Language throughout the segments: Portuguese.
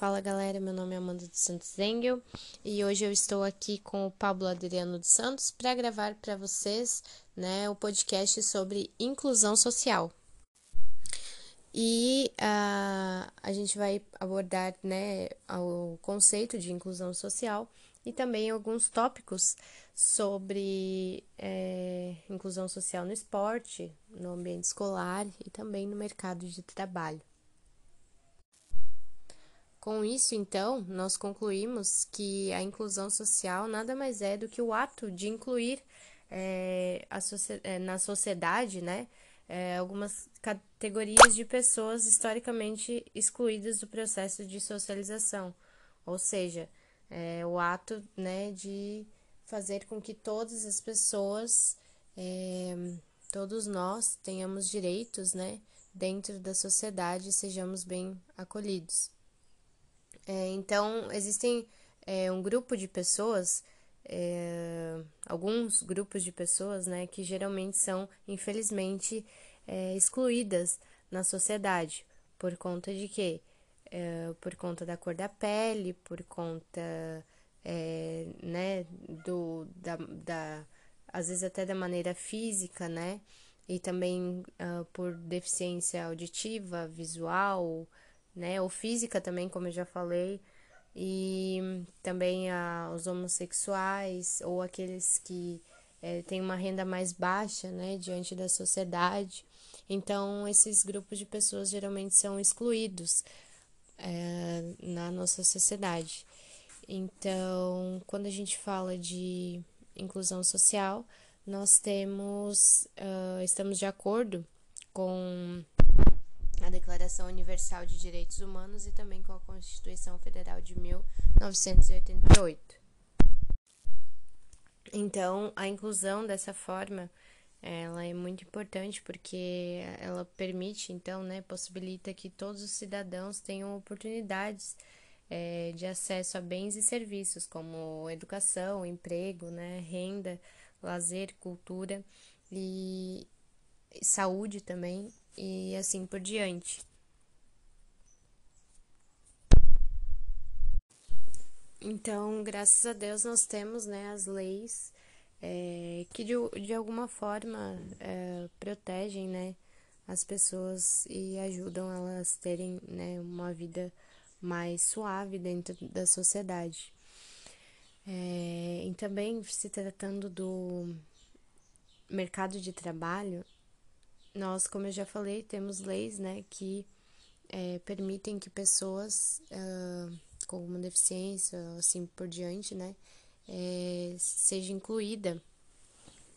Fala galera, meu nome é Amanda dos Santos Engel e hoje eu estou aqui com o Pablo Adriano dos Santos para gravar para vocês né, o podcast sobre inclusão social. E uh, a gente vai abordar né, o conceito de inclusão social e também alguns tópicos sobre é, inclusão social no esporte, no ambiente escolar e também no mercado de trabalho. Com isso, então, nós concluímos que a inclusão social nada mais é do que o ato de incluir é, é, na sociedade, né, é, algumas categorias de pessoas historicamente excluídas do processo de socialização, ou seja, é, o ato, né, de fazer com que todas as pessoas, todos nós tenhamos direitos, né, dentro da sociedade e sejamos bem acolhidos. É, então, existem é, um grupo de pessoas, é, alguns grupos de pessoas, né, que geralmente são, infelizmente, é, excluídas na sociedade. Por conta de quê? É, por conta da cor da pele, por conta, é, né, do, da, da, às vezes até da maneira física, né, e também uh, por deficiência auditiva, visual, né? Ou física também, como eu já falei. E também a, os homossexuais ou aqueles que é, têm uma renda mais baixa, né? Diante da sociedade. Então, esses grupos de pessoas geralmente são excluídos é, na nossa sociedade. Então, quando a gente fala de inclusão social, nós temos, uh, estamos de acordo com a Declaração Universal de Direitos Humanos e também com a Constituição Federal de 1988. Então, a inclusão dessa forma, ela é muito importante porque ela permite, então, né, possibilita que todos os cidadãos tenham oportunidades é, de acesso a bens e serviços como educação, emprego, né, renda, lazer, cultura e saúde também e assim por diante. Então, graças a Deus, nós temos né, as leis é, que de, de alguma forma é, protegem né, as pessoas e ajudam elas terem né, uma vida mais suave dentro da sociedade. É, e também se tratando do mercado de trabalho, nós, como eu já falei, temos leis, né, que é, permitem que pessoas uh, com alguma deficiência, assim por diante, né, é, seja incluída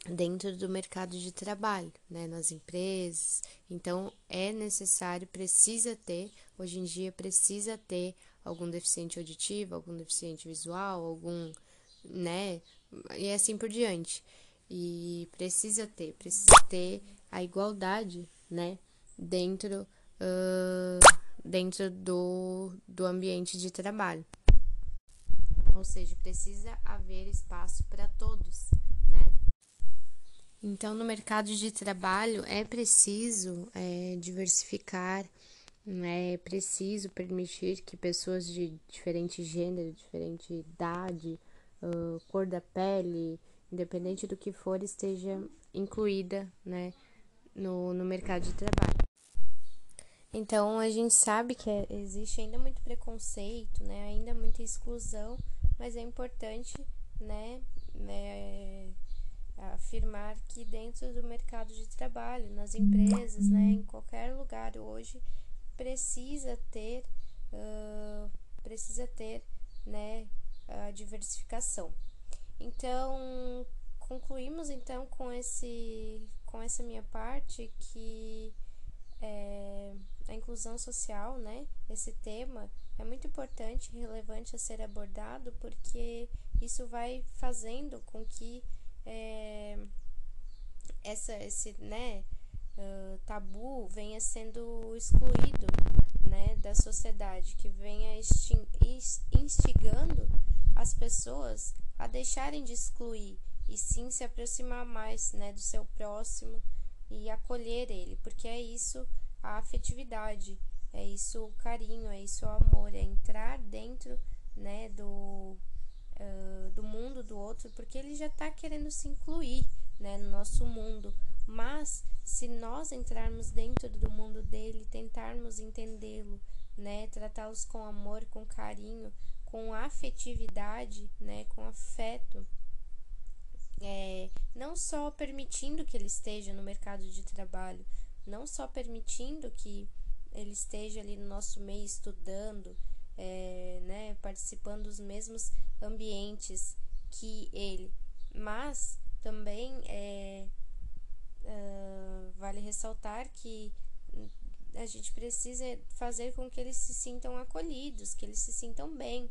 dentro do mercado de trabalho, né, nas empresas. Então, é necessário, precisa ter, hoje em dia, precisa ter algum deficiente auditivo, algum deficiente visual, algum, né, e assim por diante. E precisa ter, precisa ter a igualdade, né, dentro, uh, dentro do, do ambiente de trabalho. Ou seja, precisa haver espaço para todos, né? Então, no mercado de trabalho é preciso é, diversificar, né? é preciso permitir que pessoas de diferente gênero, diferente idade, uh, cor da pele, independente do que for, esteja incluída, né? No, no mercado de trabalho. Então a gente sabe que é, existe ainda muito preconceito, né? Ainda muita exclusão, mas é importante, né? É, afirmar que dentro do mercado de trabalho, nas empresas, né? Em qualquer lugar hoje precisa ter, uh, precisa ter, né? A diversificação. Então concluímos então com esse com essa minha parte que é, a inclusão social, né? Esse tema é muito importante e relevante a ser abordado porque isso vai fazendo com que é, essa, esse né, uh, tabu venha sendo excluído né, da sociedade, que venha instigando as pessoas a deixarem de excluir e sim se aproximar mais né, do seu próximo e acolher ele, porque é isso a afetividade, é isso o carinho, é isso o amor, é entrar dentro, né, do, uh, do mundo do outro, porque ele já está querendo se incluir, né, no nosso mundo. Mas se nós entrarmos dentro do mundo dele, tentarmos entendê-lo, né, tratá-los com amor, com carinho, com afetividade, né, com afeto, é, não só permitindo que ele esteja no mercado de trabalho, não só permitindo que ele esteja ali no nosso meio estudando, é, né, participando dos mesmos ambientes que ele, mas também é, uh, vale ressaltar que a gente precisa fazer com que eles se sintam acolhidos, que eles se sintam bem.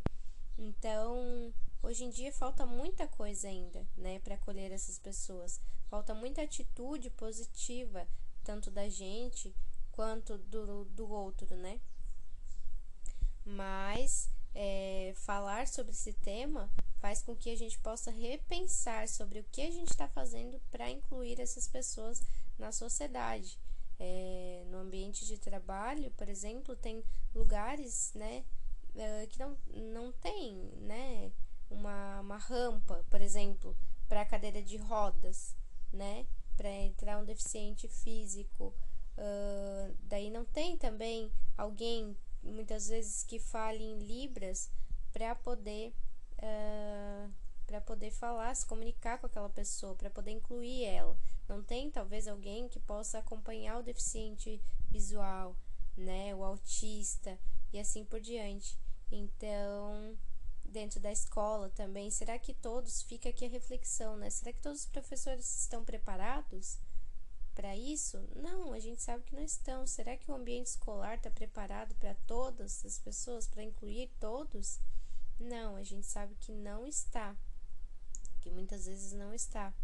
Então, hoje em dia falta muita coisa ainda, né, para acolher essas pessoas. Falta muita atitude positiva, tanto da gente quanto do, do outro, né? Mas é, falar sobre esse tema faz com que a gente possa repensar sobre o que a gente está fazendo para incluir essas pessoas na sociedade. É, no ambiente de trabalho, por exemplo, tem lugares, né, é, que não, não tem, né, uma, uma rampa, por exemplo, para cadeira de rodas, né, para entrar um deficiente físico. Uh, daí não tem também alguém muitas vezes que fale em libras para poder uh, para poder falar, se comunicar com aquela pessoa, para poder incluir ela. Não tem talvez alguém que possa acompanhar o deficiente visual, né, o autista e assim por diante. Então, dentro da escola também, será que todos fica aqui a reflexão, né? Será que todos os professores estão preparados? para isso? Não, a gente sabe que não estão. Será que o ambiente escolar está preparado para todas as pessoas, para incluir todos? Não, a gente sabe que não está, que muitas vezes não está,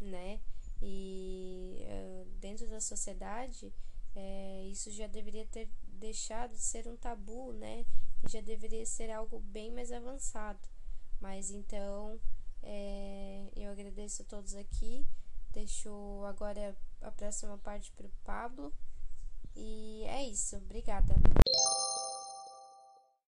né? E uh, dentro da sociedade, é, isso já deveria ter deixado de ser um tabu, né? E já deveria ser algo bem mais avançado. Mas então, é, eu agradeço a todos aqui. Deixo agora a próxima parte para o Pablo. E é isso. Obrigada.